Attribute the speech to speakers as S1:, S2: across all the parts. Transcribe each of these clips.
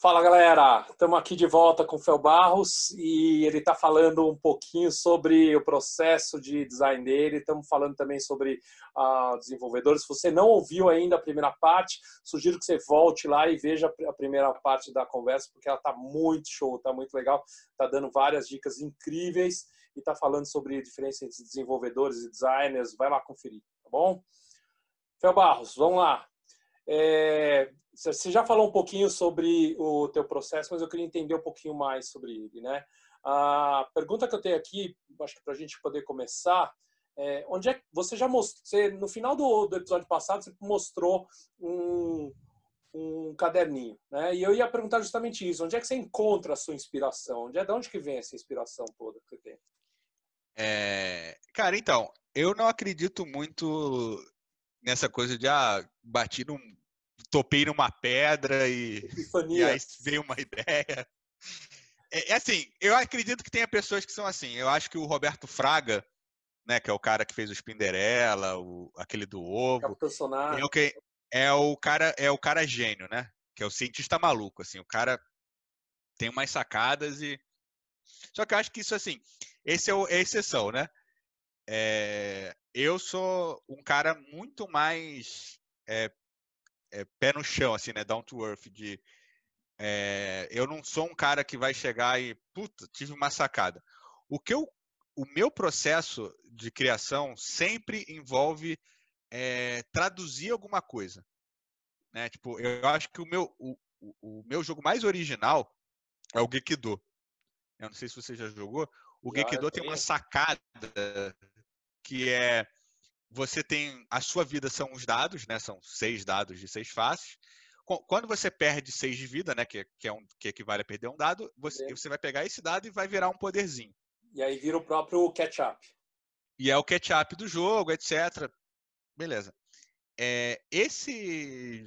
S1: Fala galera, estamos aqui de volta com o Fel Barros e ele está falando um pouquinho sobre o processo de design dele. Estamos falando também sobre uh, desenvolvedores. Se você não ouviu ainda a primeira parte, sugiro que você volte lá e veja a primeira parte da conversa, porque ela está muito show, está muito legal, está dando várias dicas incríveis e está falando sobre a diferença entre desenvolvedores e designers. Vai lá conferir, tá bom? Fel Barros, vamos lá. É, você já falou um pouquinho sobre o teu processo, mas eu queria entender um pouquinho mais sobre ele, né? A pergunta que eu tenho aqui, acho que para a gente poder começar, é, onde é que você já mostrou? Você, no final do, do episódio passado, você mostrou um, um caderninho, né? E eu ia perguntar justamente isso: onde é que você encontra a sua inspiração? Onde é de onde que vem essa inspiração toda que você tem?
S2: É, cara, então, eu não acredito muito nessa coisa de ah, bati num topei numa pedra e, e aí veio uma ideia. É, é, assim, eu acredito que tenha pessoas que são assim. Eu acho que o Roberto Fraga, né, que é o cara que fez o Spinderella, o, aquele do ovo, é o, que, é o cara é o cara gênio, né? Que é o cientista maluco, assim. O cara tem umas sacadas e só que eu acho que isso assim, esse é, o, é a exceção, né? É, eu sou um cara muito mais é, é, pé no chão, assim, né? Down to earth, de é, eu não sou um cara que vai chegar e, puta, tive uma sacada. O que eu, o meu processo de criação sempre envolve é, traduzir alguma coisa, né? Tipo, eu acho que o meu, o, o, o meu jogo mais original é o Gekido. Eu não sei se você já jogou. O Gekido tem uma sacada que é você tem a sua vida são os dados, né? São seis dados de seis faces. Quando você perde seis de vida, né? Que, que é um que equivale a perder um dado, você, é. você vai pegar esse dado e vai virar um poderzinho.
S1: E aí vira o próprio catch-up.
S2: E é o catch-up do jogo, etc. Beleza. É, esse,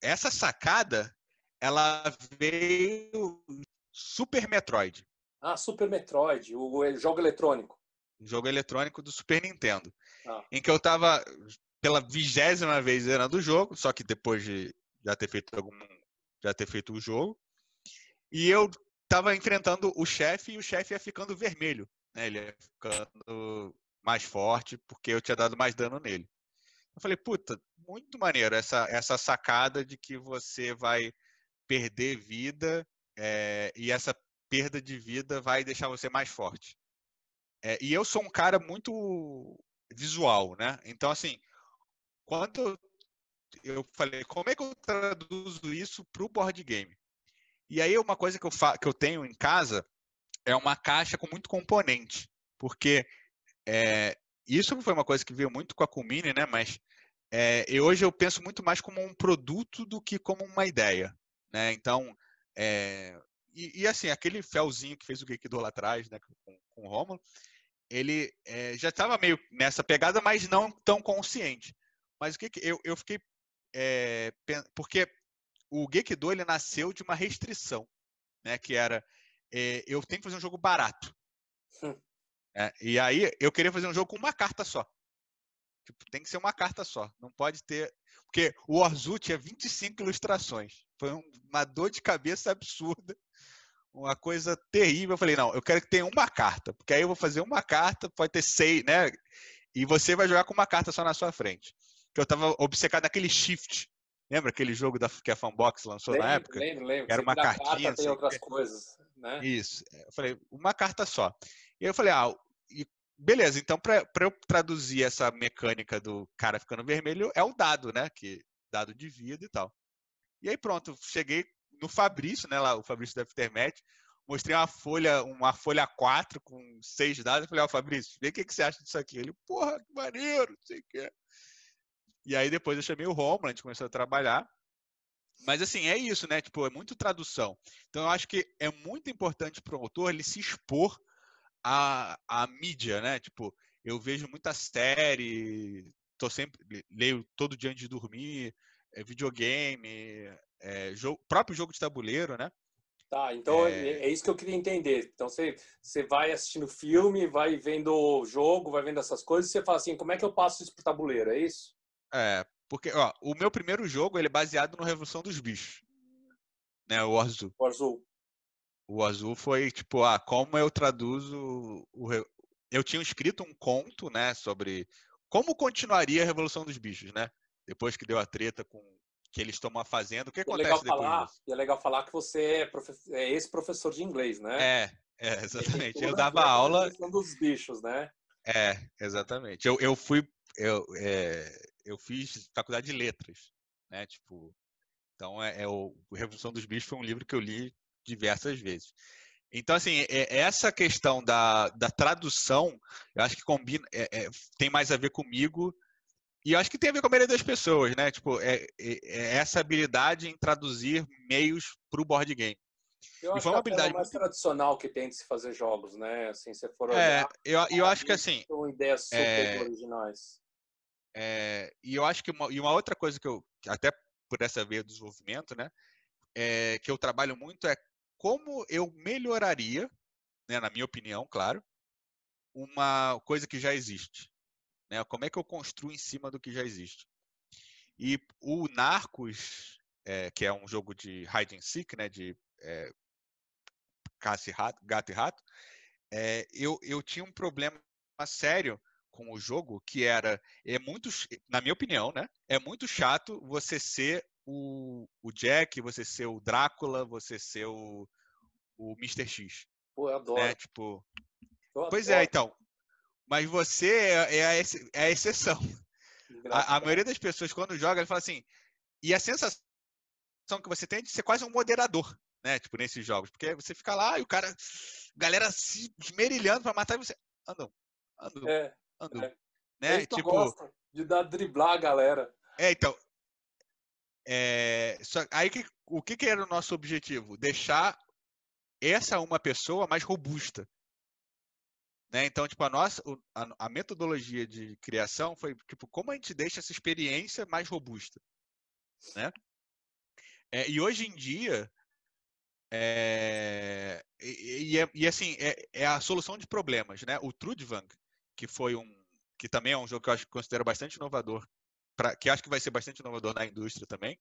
S2: essa sacada, ela veio Super Metroid.
S1: Ah, Super Metroid, o jogo eletrônico
S2: jogo eletrônico do Super Nintendo. Ah. Em que eu tava pela vigésima vez zerando o jogo, só que depois de já ter feito algum. já ter feito o jogo. E eu tava enfrentando o chefe e o chefe ia ficando vermelho. Né? Ele ia ficando mais forte porque eu tinha dado mais dano nele. Eu falei, puta, muito maneiro essa, essa sacada de que você vai perder vida é, e essa perda de vida vai deixar você mais forte. É, e eu sou um cara muito visual, né? Então, assim, quando eu falei, como é que eu traduzo isso para o board game? E aí, uma coisa que eu, que eu tenho em casa é uma caixa com muito componente, porque é, isso foi uma coisa que veio muito com a Comini, né? Mas é, e hoje eu penso muito mais como um produto do que como uma ideia, né? Então, é, e, e, assim, aquele felzinho que fez o Geekdo lá atrás, né, com, com o Romulo, ele é, já estava meio nessa pegada, mas não tão consciente. Mas o que, que eu, eu fiquei. É, porque o Gekido ele nasceu de uma restrição, né? Que era é, eu tenho que fazer um jogo barato. Hum. e aí eu queria fazer um jogo com uma carta só. Tipo, tem que ser uma carta só. Não pode ter. Porque o Orzu tinha 25 ilustrações. Foi uma dor de cabeça absurda uma coisa terrível. Eu falei, não, eu quero que tenha uma carta, porque aí eu vou fazer uma carta, pode ter seis, né? E você vai jogar com uma carta só na sua frente. Que eu tava obcecado naquele shift. Lembra aquele jogo da, que a Fanbox lançou
S1: lembro,
S2: na época?
S1: Lembro, lembro.
S2: Era uma cartinha.
S1: Carta, tem outras coisas, né?
S2: Isso. Eu falei, uma carta só. E eu falei, ah, e beleza, então para eu traduzir essa mecânica do cara ficando vermelho, é o dado, né? Que dado de vida e tal. E aí pronto, cheguei no Fabrício, né? Lá, o Fabrício da Aftermath, mostrei uma folha, uma folha 4 com seis dados. Falei, ó, oh, Fabrício, vê o que, que você acha disso aqui. Ele, porra, que maneiro, não sei o que. E aí depois eu chamei o Romulo, a gente começou a trabalhar. Mas assim, é isso, né? Tipo, é muito tradução. Então eu acho que é muito importante para o autor ele se expor à, à mídia, né? Tipo, eu vejo muita série, tô sempre leio todo dia antes de dormir, é, videogame, é, jogo, próprio jogo de tabuleiro, né?
S1: Tá, então é... é... isso que eu queria entender. Então você, você vai assistindo filme, vai vendo o jogo, vai vendo essas coisas, e você fala assim, como é que eu passo isso pro tabuleiro? É isso?
S2: É, porque ó, o meu primeiro jogo ele é baseado no Revolução dos Bichos, né? O Azul.
S1: O Azul.
S2: O Azul foi tipo, ah, como eu traduzo o eu tinha escrito um conto, né, sobre como continuaria a Revolução dos Bichos, né? Depois que deu a treta com que eles tomam a fazenda, o que é acontece
S1: legal
S2: depois
S1: falar,
S2: disso?
S1: E é legal falar que você é, profe... é ex-professor de inglês, né?
S2: É, é exatamente. Eu dava aula.
S1: dos bichos, né?
S2: É, exatamente. Eu, eu fui, eu, é, eu fiz faculdade de letras, né? Tipo, então é, é o Revolução dos Bichos foi um livro que eu li diversas vezes. Então, assim, é, essa questão da, da tradução, eu acho que combina, é, é, tem mais a ver comigo e acho que tem a ver com a maioria das pessoas, né? Tipo, é, é, é essa habilidade em traduzir meios para o board game.
S1: Eu acho e foi uma que habilidade mais tradicional que tem de se fazer jogos, né? Assim, se for
S2: olhar, é, eu, eu acho que assim.
S1: São ideias super é, originais.
S2: É, e eu acho que uma, e uma outra coisa que eu, até por essa veia do desenvolvimento, né? É, que eu trabalho muito é como eu melhoraria, né, na minha opinião, claro, uma coisa que já existe. Né? Como é que eu construo em cima do que já existe? E o Narcos, é, que é um jogo de hide and seek, né, de é, caça e rato, gato e rato, é, eu, eu tinha um problema sério com o jogo que era é muito na minha opinião né é muito chato você ser o, o Jack, você ser o Drácula, você ser o, o Mr.
S1: X. Pô, eu adoro.
S2: Né? Tipo, eu pois é, adoro. é, então. Mas você é, é a, é a exceção. A, a, maioria das pessoas, quando joga, ele fala assim. E a sensação que você tem é de ser quase um moderador, né? Tipo, nesses jogos. Porque você fica lá e o cara. Galera se esmerilhando pra matar e você. Andam, andam, é, andam. É. Né?
S1: Tipo, de dar driblar a galera.
S2: É, então. É, só, aí que, o que, que era o nosso objetivo? Deixar essa uma pessoa mais robusta. Né? Então, tipo, a nossa a, a, metodologia de criação foi tipo como a gente deixa essa experiência mais robusta, né? É, e hoje em dia é, e, e, e, assim é, é, a solução de problemas, né? O Trudvang, que foi um que também é um jogo que eu acho que considero bastante inovador pra, que acho que vai ser bastante inovador na indústria também,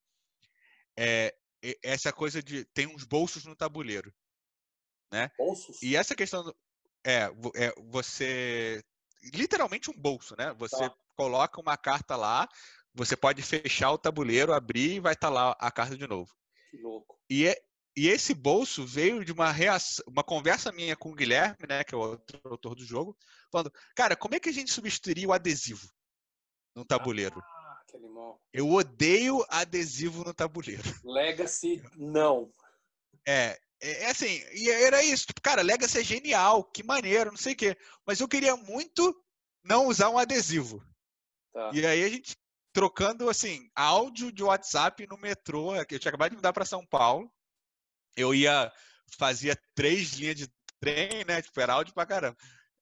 S2: é, essa coisa de tem uns bolsos no tabuleiro, né?
S1: Bolsos?
S2: E essa questão do, é, é você literalmente um bolso, né? Você tá. coloca uma carta lá, você pode fechar o tabuleiro, abrir e vai estar tá lá a carta de novo.
S1: Que louco.
S2: E, é, e esse bolso veio de uma reação, uma conversa minha com o Guilherme, né, que é o outro autor do jogo, falando, cara, como é que a gente substituiria o adesivo no tabuleiro?
S1: Ah que animal.
S2: Eu odeio adesivo no tabuleiro.
S1: Legacy, não.
S2: É, é, é assim, e era isso. Tipo, cara, Legacy é genial, que maneiro, não sei o quê. Mas eu queria muito não usar um adesivo. Tá. E aí a gente trocando, assim, áudio de WhatsApp no metrô. Eu tinha acabado de mudar para São Paulo. Eu ia, fazia três linhas de trem, né? Tipo, era áudio pra caramba.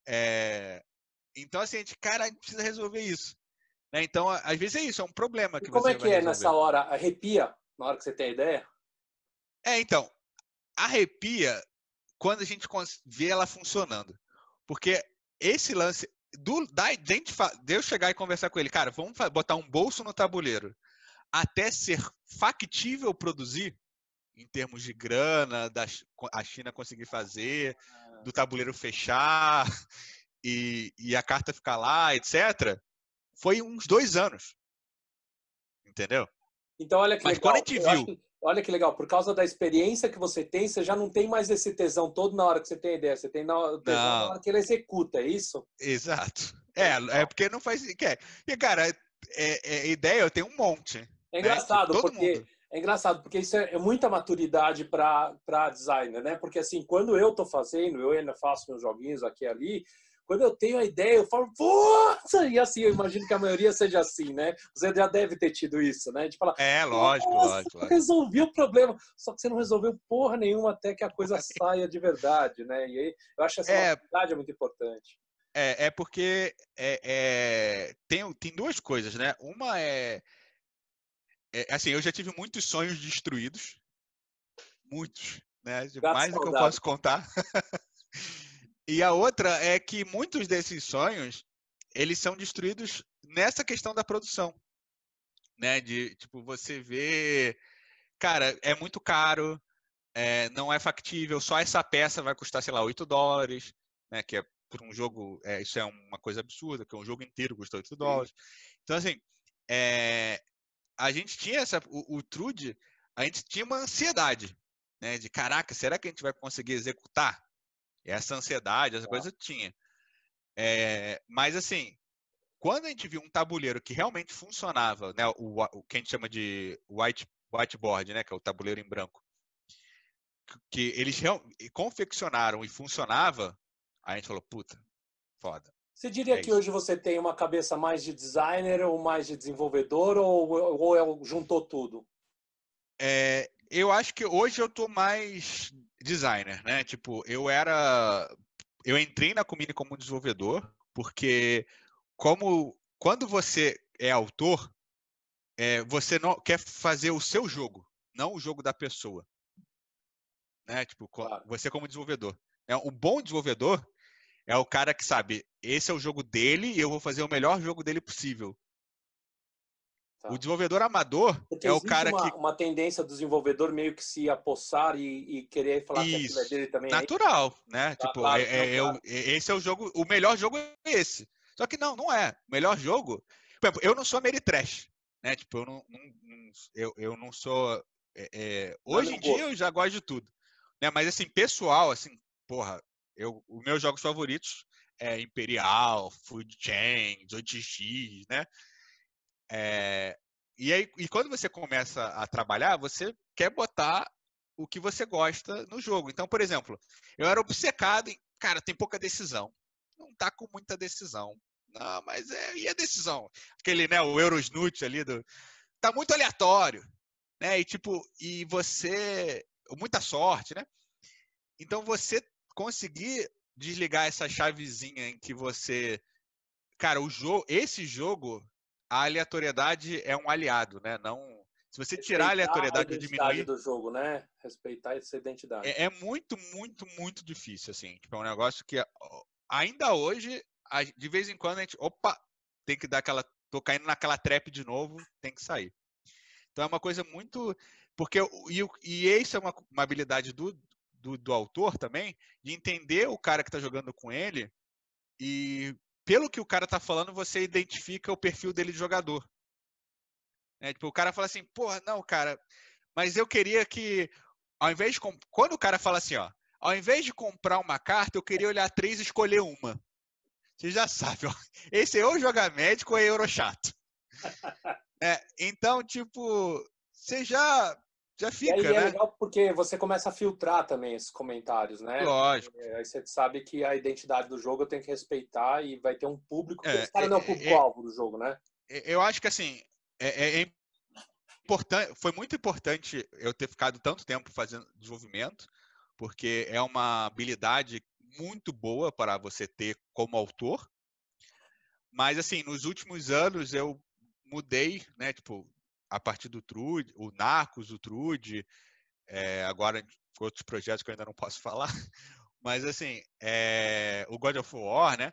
S2: É... Então, assim, a gente, cara, a gente precisa resolver isso. Né? Então, às vezes é isso, é um problema que
S1: e como é que é nessa hora? Arrepia na hora que você tem a ideia?
S2: É, então, arrepia quando a gente vê ela funcionando. Porque esse lance do da, de, eu chegar e conversar com ele, cara, vamos botar um bolso no tabuleiro, até ser factível produzir, em termos de grana, da a China conseguir fazer, ah. do tabuleiro fechar e, e a carta ficar lá, etc foi uns dois anos. Entendeu?
S1: Então, olha que
S2: Mas
S1: legal.
S2: quando a gente viu.
S1: Olha que legal, por causa da experiência que você tem, você já não tem mais esse tesão todo na hora que você tem ideia. Você tem na, tesão não. na hora que ele executa, é isso?
S2: Exato. É, é porque não faz. E, cara, é, é, ideia eu tenho um monte.
S1: É engraçado, né? porque. Mundo. É engraçado, porque isso é, é muita maturidade para designer, né? Porque assim, quando eu estou fazendo, eu ainda faço meus joguinhos aqui e ali, quando eu tenho a ideia, eu falo, força! E assim, eu imagino que a maioria seja assim, né? Você já deve ter tido isso, né? De falar,
S2: é, lógico, lógico, lógico.
S1: Resolvi o problema. Só que você não resolveu porra nenhuma até que a coisa saia de verdade, né? E aí, eu acho que essa é, é muito importante.
S2: É, é porque é, é, tem, tem duas coisas, né? Uma é, é, Assim, eu já tive muitos sonhos destruídos. Muitos, né? Gato Mais do que eu posso contar. E a outra é que muitos desses sonhos, eles são destruídos nessa questão da produção. Né? De, tipo, você vê... Cara, é muito caro, é, não é factível, só essa peça vai custar, sei lá, 8 dólares, né? Que é por um jogo, é, isso é uma coisa absurda, que um jogo inteiro custa 8 dólares. Então, assim, é, a gente tinha essa, o, o Trude, a gente tinha uma ansiedade, né? De caraca, será que a gente vai conseguir executar essa ansiedade, essa coisa tinha. É, mas assim, quando a gente viu um tabuleiro que realmente funcionava, né, o, o que a gente chama de white, whiteboard, né, que é o tabuleiro em branco, que eles confeccionaram e funcionava, a gente falou, puta, foda.
S1: Você diria é que hoje você tem uma cabeça mais de designer ou mais de desenvolvedor ou, ou é juntou tudo?
S2: É, eu acho que hoje eu tô mais designer, né? Tipo, eu era. Eu entrei na Comini como desenvolvedor, porque como quando você é autor, é, você não quer fazer o seu jogo, não o jogo da pessoa. Né? Tipo, você como desenvolvedor. É, um bom desenvolvedor é o cara que sabe, esse é o jogo dele e eu vou fazer o melhor jogo dele possível. Tá. O desenvolvedor amador Porque é o cara
S1: uma,
S2: que.
S1: uma tendência do desenvolvedor meio que se apossar e, e querer falar Isso. que é dele também.
S2: É Natural, é né? Tá, tipo, claro, é, é, claro. esse é o jogo. O melhor jogo é esse. Só que não, não é. O melhor jogo. Por exemplo, eu não sou Meritrash. Né? Tipo, eu não, não, não eu, eu não sou. É, é hoje em dia eu já gosto de tudo. Né? Mas assim, pessoal, assim, porra, eu, os meus jogos favoritos é Imperial, Food Chain, 8x, né? É, e aí, e quando você começa a trabalhar, você quer botar o que você gosta no jogo. Então, por exemplo, eu era obcecado em, cara, tem pouca decisão. Não tá com muita decisão. Não, mas é, e a decisão? Aquele, né, o Eurosnut ali do tá muito aleatório, né? E tipo, e você muita sorte, né? Então você conseguir desligar essa chavezinha em que você cara, o jogo, esse jogo a aleatoriedade é um aliado, né? Não, se você tirar a aleatoriedade e diminuir
S1: do jogo, né? Respeitar essa identidade.
S2: É, é, muito, muito, muito difícil assim. Tipo, é um negócio que ainda hoje, de vez em quando a gente, opa, tem que dar aquela, tô caindo naquela trap de novo, tem que sair. Então é uma coisa muito, porque e, e isso é uma, uma habilidade do, do, do autor também, de entender o cara que está jogando com ele e pelo que o cara tá falando, você identifica o perfil dele de jogador. É, tipo, o cara fala assim, porra, não, cara, mas eu queria que, ao invés de. Quando o cara fala assim, ó, ao invés de comprar uma carta, eu queria olhar três e escolher uma. Você já sabe, ó, esse é ou joga médico ou é Eurochato. é, então, tipo, você já já fica, e aí é
S1: né? é legal porque você começa a filtrar também esses comentários, né?
S2: Lógico.
S1: Aí você sabe que a identidade do jogo eu tenho que respeitar e vai ter um público, é, esse cara é, não é o público-alvo é, do jogo, né?
S2: Eu acho que, assim, é, é importante, foi muito importante eu ter ficado tanto tempo fazendo desenvolvimento, porque é uma habilidade muito boa para você ter como autor. Mas, assim, nos últimos anos eu mudei, né? Tipo, a partir do Trude, o Narcos, o Trude, é, agora outros projetos que eu ainda não posso falar, mas assim, é, o God of War, né?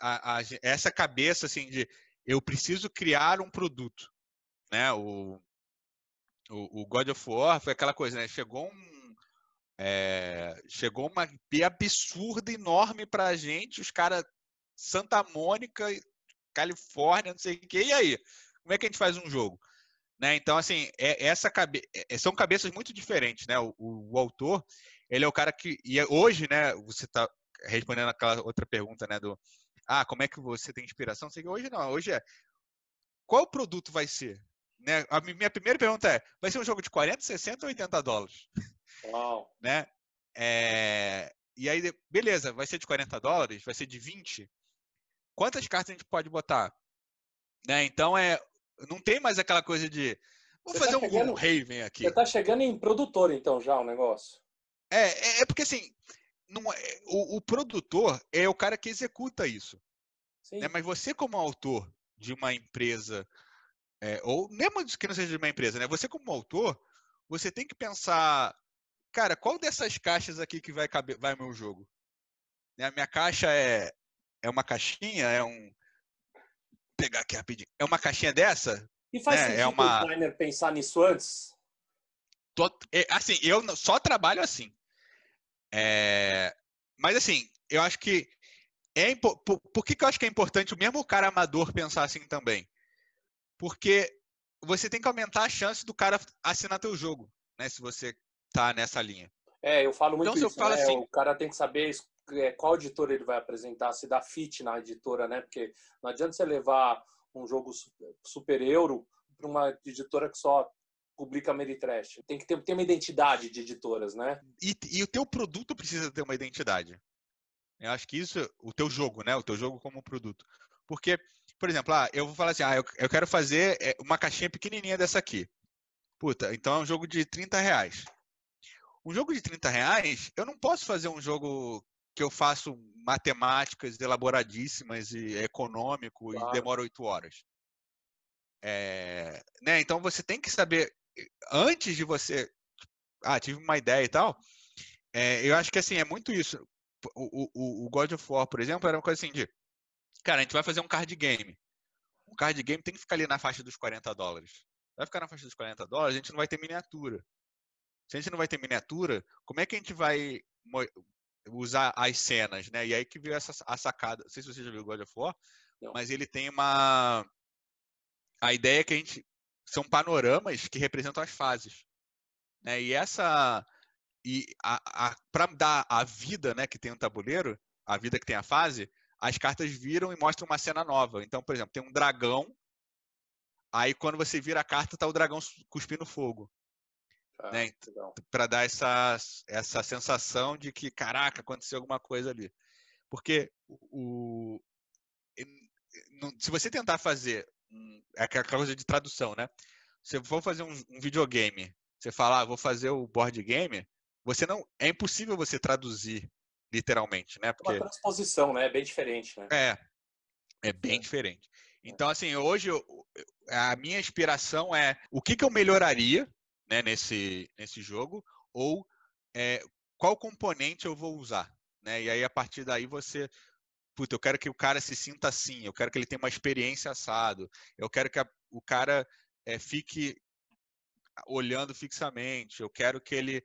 S2: A, a, essa cabeça assim de eu preciso criar um produto, né? O, o, o God of War foi aquela coisa, né? Chegou um é, chegou uma IP absurda, enorme pra gente, os caras Santa Mônica, Califórnia, não sei o que, e aí? Como é que a gente faz um jogo? Né? Então, assim, é, essa cabe... É, são cabeças muito diferentes, né? O, o, o, autor, ele é o cara que... E é, hoje, né, você está respondendo aquela outra pergunta, né, do... Ah, como é que você tem inspiração? Hoje não, hoje é... Qual produto vai ser? Né? A minha primeira pergunta é, vai ser um jogo de 40, 60 ou 80 dólares?
S1: Uau.
S2: né? É... E aí, beleza, vai ser de 40 dólares, vai ser de 20. Quantas cartas a gente pode botar? Né? Então é, não tem mais aquela coisa de vou fazer tá um chegando, Raven aqui.
S1: Você tá chegando em produtor então já o negócio.
S2: É, é, é porque assim, não, é, o, o, produtor é o cara que executa isso. Né? Mas você como autor de uma empresa é, ou mesmo que não seja de uma empresa, né? Você como autor, você tem que pensar, cara, qual dessas caixas aqui que vai caber, vai meu jogo? Né? A minha caixa é é uma caixinha, é um pegar aqui rapidinho. É uma caixinha dessa?
S1: E faz né? sentido é uma... o designer pensar nisso antes?
S2: É, assim, eu só trabalho assim. É... Mas assim, eu acho que é por, por que, que eu acho que é importante o mesmo cara amador pensar assim também? Porque você tem que aumentar a chance do cara assinar teu jogo, né? Se você tá nessa linha.
S1: É, eu falo muito então, isso, né? assim, o cara tem que saber é, qual editora ele vai apresentar, se dá fit na editora, né? Porque não adianta você levar um jogo super euro para uma editora que só publica Meritrash. Tem que ter, ter uma identidade de editoras, né?
S2: E, e, o teu produto precisa ter uma identidade. Eu acho que isso, o teu jogo, né? O teu jogo como produto. Porque por exemplo, ah, eu vou falar assim, ah, eu, eu quero fazer é, uma caixinha pequenininha dessa aqui. Puta, então é um jogo de 30 reais. Um jogo de 30 reais, eu não posso fazer um jogo que eu faço matemáticas elaboradíssimas e econômico claro. e demora 8 horas. É, né? Então você tem que saber, antes de você. Ah, tive uma ideia e tal. É, eu acho que assim, é muito isso. O, o, o God of War, por exemplo, era uma coisa assim de Cara, a gente vai fazer um card game. Um card game tem que ficar ali na faixa dos 40 dólares. Vai ficar na faixa dos 40 dólares, a gente não vai ter miniatura. Se a gente não vai ter miniatura, como é que a gente vai usar as cenas, né? E aí que veio essa a sacada. Não sei se você já viu God of War, não. mas ele tem uma a ideia é que a gente são panoramas que representam as fases, né? E essa e a, a para dar a vida, né, que tem um tabuleiro, a vida que tem a fase, as cartas viram e mostram uma cena nova. Então, por exemplo, tem um dragão, aí quando você vira a carta, tá o dragão cuspindo fogo. Ah, né? Para dar essa, essa sensação de que, caraca, aconteceu alguma coisa ali. Porque o, se você tentar fazer é aquela coisa de tradução, né? Se for fazer um, um videogame, você falar, ah, vou fazer o board game, você não é impossível você traduzir literalmente, né?
S1: Porque... Uma transposição, né? É bem diferente, né?
S2: É, é bem é. diferente. Então, assim, hoje eu, a minha inspiração é o que, que eu melhoraria né, nesse, nesse jogo ou é, qual componente eu vou usar. Né? E aí, a partir daí, você. Puta, eu quero que o cara se sinta assim, eu quero que ele tenha uma experiência assado, eu quero que a, o cara é, fique olhando fixamente, eu quero que ele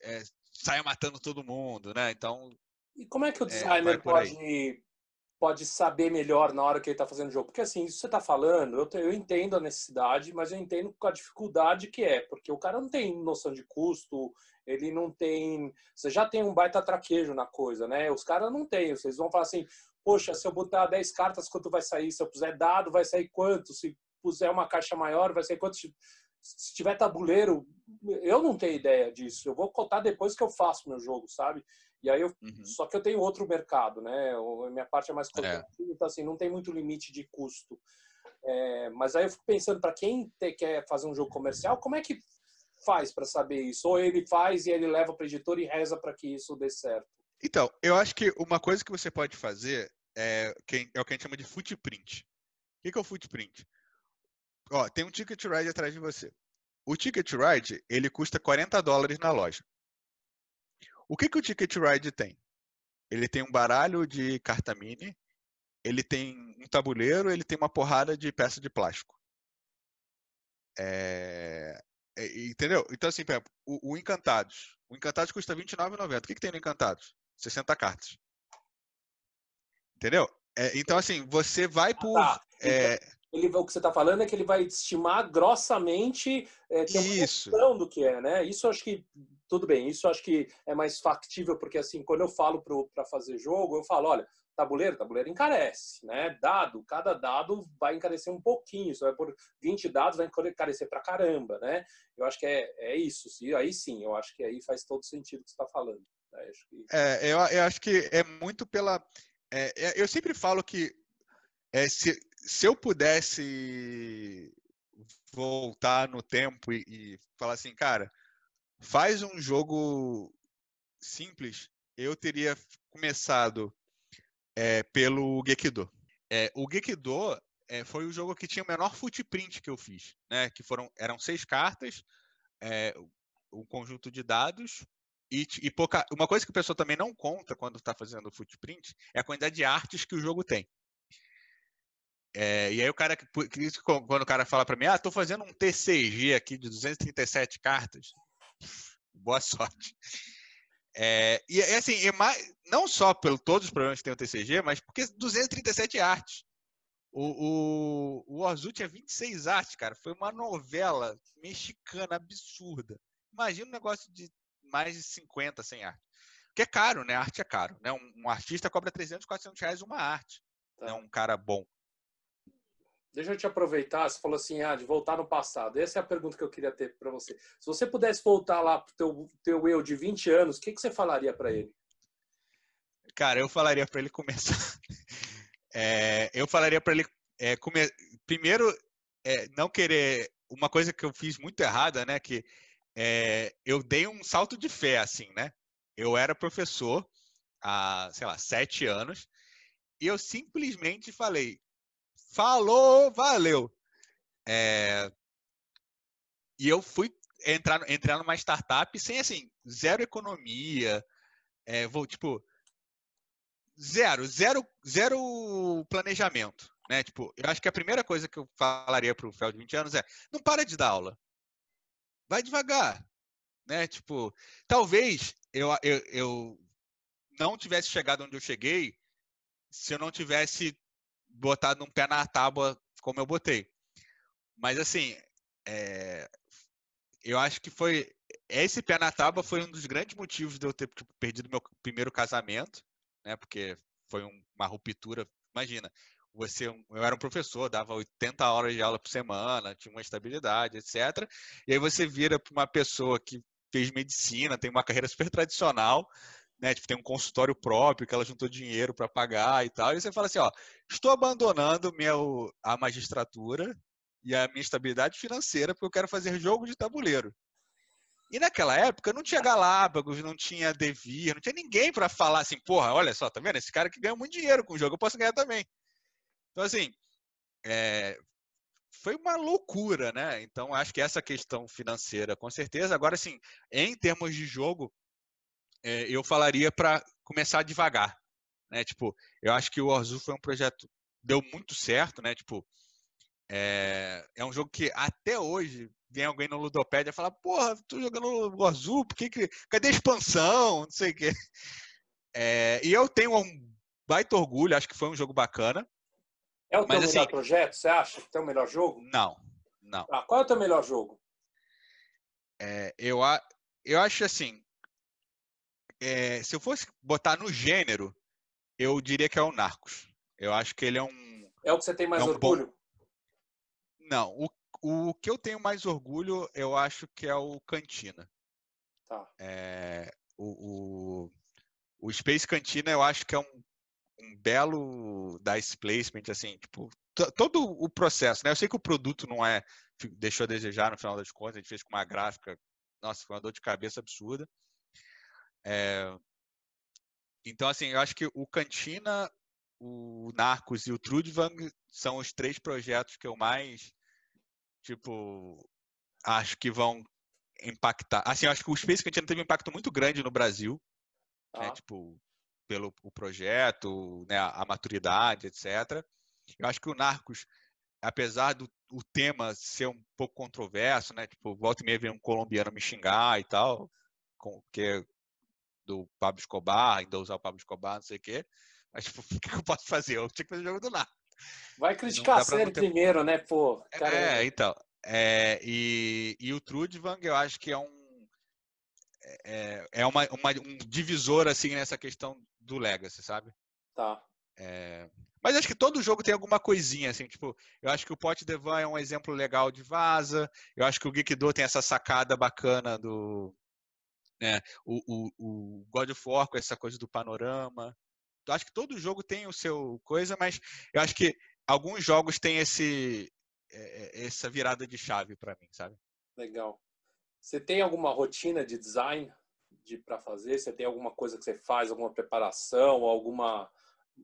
S2: é, saia matando todo mundo, né? Então.
S1: E como é que o é, designer pode, pode saber melhor na hora que ele está fazendo o jogo? Porque assim, isso você está falando, eu, eu entendo a necessidade, mas eu entendo a dificuldade que é, porque o cara não tem noção de custo, ele não tem. Você já tem um baita traquejo na coisa, né? Os caras não têm. Vocês vão falar assim, poxa, se eu botar 10 cartas, quanto vai sair? Se eu puser dado, vai sair quanto? Se puser uma caixa maior, vai sair quanto? se tiver tabuleiro, eu não tenho ideia disso. Eu vou contar depois que eu faço meu jogo, sabe? E aí eu, uhum. só que eu tenho outro mercado, né? A minha parte é mais corporativa, é. então assim, não tem muito limite de custo. É, mas aí eu fico pensando para quem te, quer fazer um jogo comercial, como é que faz para saber isso? Ou ele faz e ele leva para editor e reza para que isso dê certo?
S2: Então, eu acho que uma coisa que você pode fazer é, é o que a gente chama de footprint. O que é o footprint? Ó, tem um ticket ride atrás de você. O ticket ride, ele custa 40 dólares na loja. O que, que o ticket ride tem? Ele tem um baralho de carta mini, ele tem um tabuleiro, ele tem uma porrada de peça de plástico. É... É, entendeu? Então, assim, exemplo, o, o, Encantados. O Encantados custa R$29,90. O que, que tem no Encantados? 60 cartas. Entendeu? É, então, assim, você vai ah, por. Ah, tá. é
S1: ele, o que você está falando é que ele vai estimar grossamente, é, ter uma noção do que é, né? Isso acho que, tudo bem, isso acho que é mais factível, porque assim, quando eu falo para fazer jogo, eu falo, olha, tabuleiro, tabuleiro encarece, né? Dado, cada dado vai encarecer um pouquinho, você vai por 20 dados, vai encarecer pra caramba, né? Eu acho que é, é isso, aí sim, eu acho que aí faz todo sentido o que você está falando.
S2: É, eu, eu acho que é muito pela. É, é eu sempre falo que é, se, se eu pudesse voltar no tempo e, e falar assim, cara, faz um jogo simples, eu teria começado é, pelo Gekido. É, o Gekido é, foi o jogo que tinha o menor footprint que eu fiz, né? Que foram eram seis cartas, um conjunto de dados e, e pouca. Uma coisa que o pessoal também não conta quando está fazendo footprint é a quantidade de artes que o jogo tem. É, e aí o cara, quando o cara fala para mim, ah, tô fazendo um TCG aqui de 237 cartas, boa sorte. É, e assim, é mais, não só pelo todos os problemas que tem o TCG, mas porque 237 artes. O, o, o tinha 26 artes, cara. Foi uma novela mexicana absurda. Imagina um negócio de mais de 50 sem arte. Porque é caro, né? A arte é caro. Né? Um, um artista cobra 300, 400 reais uma arte. Tá. Né? Um cara bom.
S1: Deixa eu te aproveitar, você falou assim, ah, de voltar no passado. Essa é a pergunta que eu queria ter para você. Se você pudesse voltar lá para o teu, teu eu de 20 anos, o que, que você falaria para ele?
S2: Cara, eu falaria para ele começar. É, eu falaria para ele é, come... primeiro é, não querer uma coisa que eu fiz muito errada, né? Que é, eu dei um salto de fé, assim, né? Eu era professor há, sei lá, sete anos e eu simplesmente falei, falou, valeu. É, e eu fui entrar, entrar numa startup sem, assim, zero economia, é, vou, tipo, zero, zero, zero planejamento. Né? Tipo, eu acho que a primeira coisa que eu falaria para o Fel de 20 anos é: não para de dar aula. Vai devagar. Né? Tipo, talvez eu, eu, eu não tivesse chegado onde eu cheguei se eu não tivesse botado um pé na tábua como eu botei. Mas assim, é, eu acho que foi esse pé na tábua foi um dos grandes motivos de eu ter tipo, perdido meu primeiro casamento, né? Porque foi um, uma ruptura. Imagina, você, eu era um professor, dava 80 horas de aula por semana, tinha uma estabilidade, etc. E aí você vira para uma pessoa que fez medicina, tem uma carreira super tradicional, né? Tipo, tem um consultório próprio que ela juntou dinheiro para pagar e tal. E você fala assim, ó, estou abandonando meu, a magistratura e a minha estabilidade financeira porque eu quero fazer jogo de tabuleiro. E naquela época não tinha Galápagos, não tinha Devir, não tinha ninguém para falar assim, porra, olha só, tá vendo? Esse cara que ganha muito dinheiro com o jogo, eu posso ganhar também. Então, assim, é, foi uma loucura, né? Então, acho que essa questão financeira, com certeza. Agora, assim, em termos de jogo, é, eu falaria para começar devagar, né? Tipo, eu acho que o Orzu foi um projeto deu muito certo, né? Tipo, é, é um jogo que até hoje vem alguém no Ludopédia e fala, porra, tô jogando o Azul, por que, que cadê a expansão? Não sei o quê. É, e eu tenho um baita orgulho, acho que foi um jogo bacana.
S1: É o teu Mas, melhor assim, projeto, você acha? Que é o melhor jogo?
S2: Não, não.
S1: Ah, qual é o teu melhor jogo?
S2: É, eu, eu acho assim, é, se eu fosse botar no gênero, eu diria que é o Narcos. Eu acho que ele é um.
S1: É o que você tem mais é um orgulho? Bom...
S2: Não, o, o que eu tenho mais orgulho, eu acho que é o Cantina.
S1: Tá.
S2: É, o, o, o Space Cantina, eu acho que é um um belo dice placement, assim, tipo, todo o processo, né? Eu sei que o produto não é, deixou a desejar no final das contas, a gente fez com uma gráfica, nossa, foi uma dor de cabeça absurda. É, então, assim, eu acho que o Cantina, o Narcos e o Trudvang são os três projetos que eu mais, tipo, acho que vão impactar. Assim, eu acho que o Space Cantina teve um impacto muito grande no Brasil. Ah. Né? Tipo, pelo o projeto, né, a maturidade, etc. Eu acho que o Narcos, apesar do o tema ser um pouco controverso, né, tipo, volta e meia vem um colombiano me xingar e tal, com, que é do Pablo Escobar, ainda usar o Pablo Escobar, não sei o quê, mas tipo, o que eu posso fazer? Eu tinha que fazer o jogo do Narcos.
S1: Vai criticar a série ter... primeiro, né, pô?
S2: Cara... É, então. É, e, e o Trudvang, eu acho que é um é, é uma, uma, um divisor assim nessa questão do Legacy, sabe?
S1: Tá.
S2: É... Mas acho que todo jogo tem alguma coisinha, assim, tipo, eu acho que o Pot Devan é um exemplo legal de vaza, eu acho que o Geekdo tem essa sacada bacana do, Né? O, o, o God of War com essa coisa do panorama. Eu acho que todo jogo tem o seu coisa, mas eu acho que alguns jogos têm esse, é, essa virada de chave para mim, sabe?
S1: Legal. Você tem alguma rotina de design de para fazer? Você tem alguma coisa que você faz, alguma preparação, alguma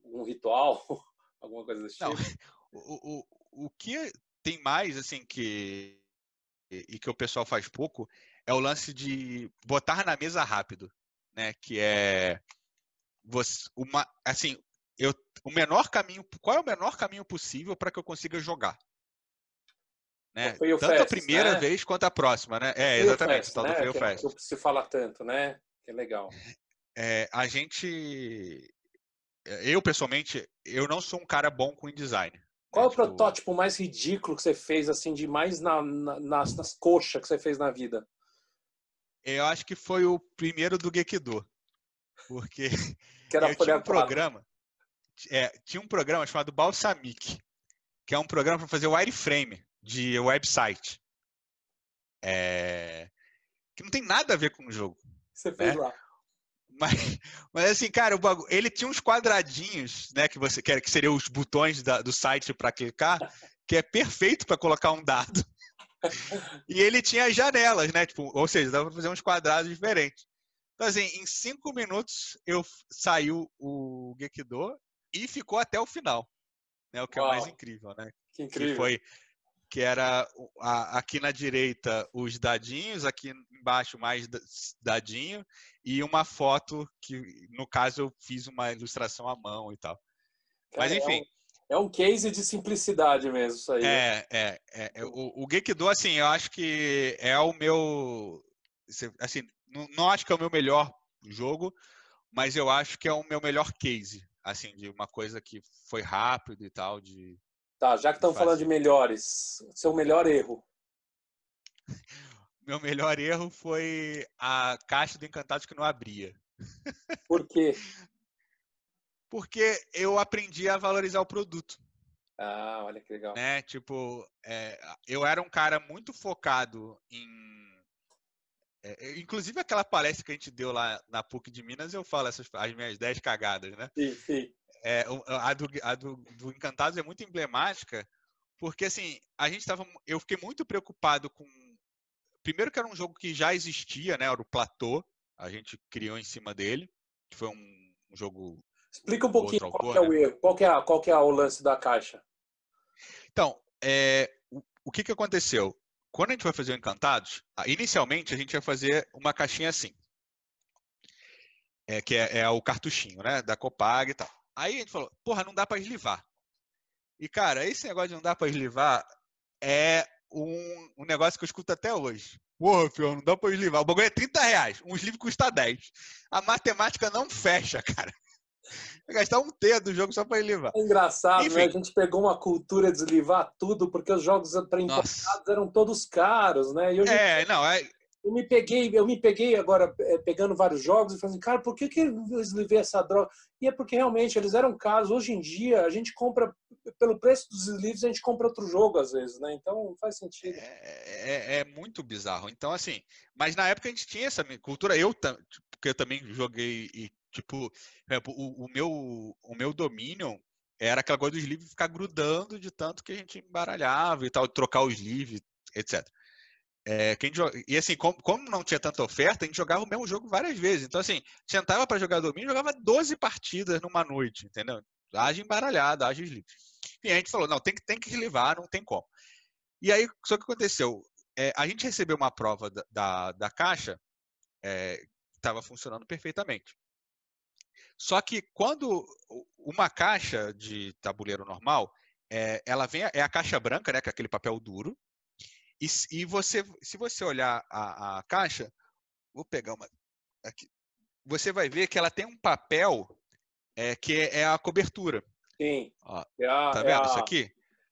S1: um ritual, alguma coisa desse
S2: Não, tipo? O, o, o que tem mais assim que e que o pessoal faz pouco é o lance de botar na mesa rápido, né? Que é você, uma, assim, eu, o menor caminho, qual é o menor caminho possível para que eu consiga jogar? Né? Tanto Fest, a primeira né? vez quanto a próxima, né? É, exatamente, Fest,
S1: tal né? do Fest. Que se fala tanto, né? Que é legal.
S2: É, a gente, eu pessoalmente, eu não sou um cara bom com InDesign.
S1: Qual é, o tipo... protótipo mais ridículo que você fez, assim, de mais na, na, nas, nas coxas que você fez na vida?
S2: Eu acho que foi o primeiro do Gekido. Porque que era eu tinha um programa, é, tinha um programa chamado Balsamic, que é um programa para fazer wireframe de website. É, que não tem nada a ver com o jogo.
S1: Você fez né? lá.
S2: Mas, mas assim, cara, o ele tinha uns quadradinhos, né, que você quer que seriam os botões da, do site para clicar, que é perfeito para colocar um dado. e ele tinha janelas, né? Tipo, ou seja, dava para fazer uns quadrados diferentes. Então, assim, em cinco minutos eu saiu o Gekido e ficou até o final, né? O que Uau. é o mais incrível, né?
S1: Que incrível.
S2: Que foi que era a, aqui na direita os dadinhos, aqui embaixo mais dadinho e uma foto que no caso eu fiz uma ilustração à mão e tal. Cara, Mas enfim.
S1: É um, é um, case de simplicidade mesmo isso aí.
S2: É, é, é, é o, o Gekido, assim, eu acho que é o meu assim, não, não acho que é o meu melhor jogo, mas eu acho que é o meu melhor case, assim, de uma coisa que foi rápido e tal, de
S1: Tá, já que estamos falando de melhores, seu melhor erro.
S2: Meu melhor erro foi a caixa do Encantados que não abria.
S1: Por quê?
S2: Porque eu aprendi a valorizar o produto.
S1: Ah, olha que legal.
S2: Né? Tipo, é, eu era um cara muito focado em. É, inclusive aquela palestra que a gente deu lá na PUC de Minas, eu falo essas, as minhas 10 cagadas, né?
S1: Sim, sim
S2: é, a, do, a do, do Encantados é muito emblemática, porque assim, a gente estava. Eu fiquei muito preocupado com. Primeiro que era um jogo que já existia, né? Era o Platô. A gente criou em cima dele. Que foi um, um jogo.
S1: Explica um pouquinho autor, qual é o né? erro, qual, é a, qual é o lance da caixa.
S2: Então, é, o, o que, que aconteceu? Quando a gente vai fazer o Encantados, inicialmente a gente ia fazer uma caixinha assim. É, que é, é, o cartuchinho, né? Da Copag e tal. Aí a gente falou, porra, não dá para eslivar. E, cara, esse negócio de não dá para eslivar é um, um, negócio que eu escuto até hoje. Porra, filho, não dá pra eslivar. O bagulho é 30 reais. Um livro custa 10. A matemática não fecha, cara. Vai gastar um T do jogo só pra eslivar.
S1: É engraçado, Enfim. né? A gente pegou uma cultura de eslivar tudo, porque os jogos pré-importados eram todos caros, né?
S2: E é, não, é,
S1: eu me peguei, eu me peguei agora é, pegando vários jogos e falando, assim, cara, por que, que eu levei essa droga? E é porque realmente eles eram caros. Hoje em dia, a gente compra, pelo preço dos livros, a gente compra outro jogo às vezes, né? Então faz sentido.
S2: É, é, é muito bizarro. Então, assim, mas na época a gente tinha essa cultura, eu, porque eu também joguei e, tipo, o, o meu, o meu domínio era aquela coisa dos livros ficar grudando de tanto que a gente embaralhava e tal, trocar os livros, etc. É, quem joga... E assim, como, como, não tinha tanta oferta, a gente jogava o mesmo jogo várias vezes. Então, assim, sentava para jogar domingo, jogava 12 partidas numa noite, entendeu? Age embaralhada, age livre. E a gente falou, não, tem que, tem que livrar, não tem como. E aí, só que aconteceu? É, a gente recebeu uma prova da, da, da caixa, é, estava funcionando perfeitamente. Só que quando uma caixa de tabuleiro normal, é, ela vem, é a caixa branca, né, que é aquele papel duro, e, e você, se você olhar a, a caixa, vou pegar uma aqui, você vai ver que ela tem um papel é, que é, é a cobertura.
S1: Sim.
S2: Ó, é a, tá vendo é isso aqui?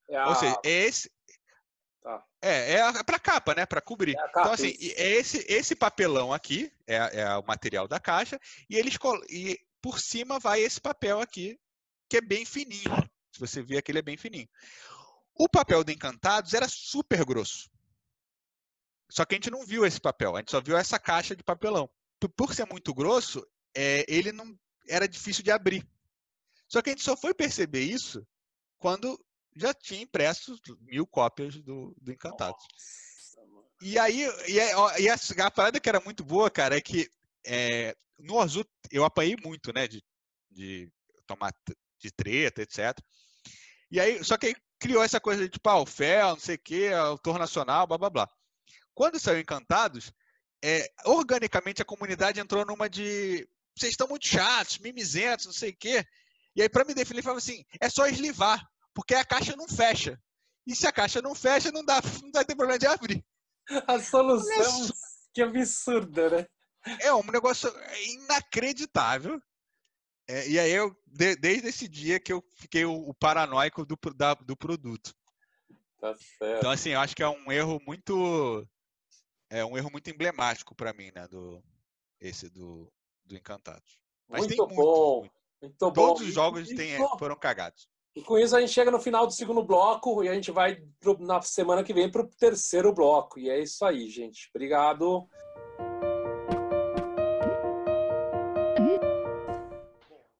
S2: É Ou seja, é esse. Tá. É, é para capa, né? Para cobrir. É capa, então, assim, é esse, esse papelão aqui, é, é o material da caixa, e eles e por cima vai esse papel aqui, que é bem fininho. Se você ver aqui, ele é bem fininho. O papel do Encantados era super grosso. Só que a gente não viu esse papel, a gente só viu essa caixa de papelão. por ser muito grosso, é, ele não era difícil de abrir. Só que a gente só foi perceber isso quando já tinha impresso mil cópias do, do Encantados. E aí, e, a, e a, a, parada que era muito boa, cara, é que é, no Azul eu apanhei muito, né, de, de tomar de treta, etc. E aí, só que aí criou essa coisa de tipo, ah, o FEL, não sei o quê, autor nacional, blá blá blá. Quando saiu Encantados, é, organicamente a comunidade entrou numa de vocês estão muito chatos, mimizentos, não sei o quê. E aí, para me definir, falava assim: é só eslivar, porque a caixa não fecha. E se a caixa não fecha, não dá, não vai ter problema de abrir.
S1: A solução, é que absurda, né?
S2: É um negócio inacreditável. É, e aí eu, de, desde esse dia que eu fiquei o, o paranoico do, da, do produto.
S1: Tá certo.
S2: Então, assim, eu acho que é um erro muito. É um erro muito emblemático para mim, né? Do, esse do, do Encantados.
S1: Mas muito tem bom. Muito, muito
S2: Todos
S1: bom.
S2: os jogos tem, foram cagados.
S1: E com isso a gente chega no final do segundo bloco e a gente vai pro, na semana que vem para o terceiro bloco. E é isso aí, gente. Obrigado.